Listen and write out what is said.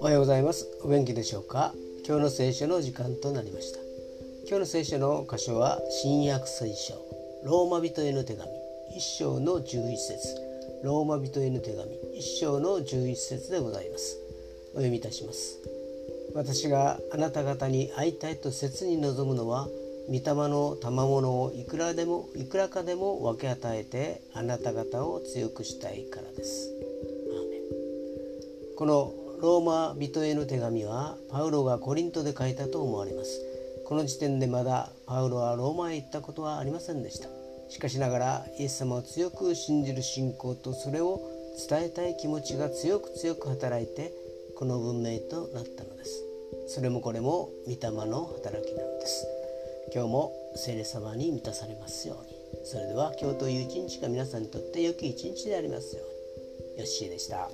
おはようございます。お元気でしょうか？今日の聖書の時間となりました。今日の聖書の箇所は新約聖書ローマ人への手紙一章の11節。ローマ人への手紙一章の11節でございます。お読みいたします。私があなた方に会いたいと切に望むのは御霊の賜物をいくらでもいくらかでも分け与えてあなた方を強くしたいからです。このローマ人への手紙はパウロがコリントで書いたと思われます。この時点でまだパウロはローマへ行ったことはありませんでした。しかしながらイエス様を強く信じる信仰とそれを伝えたい気持ちが強く強く働いてこの文明となったのです。それもこれも御霊の働きなのです。今日も聖霊様に満たされますようにそれでは今日という一日が皆さんにとって良き一日でありますようによっしーでした。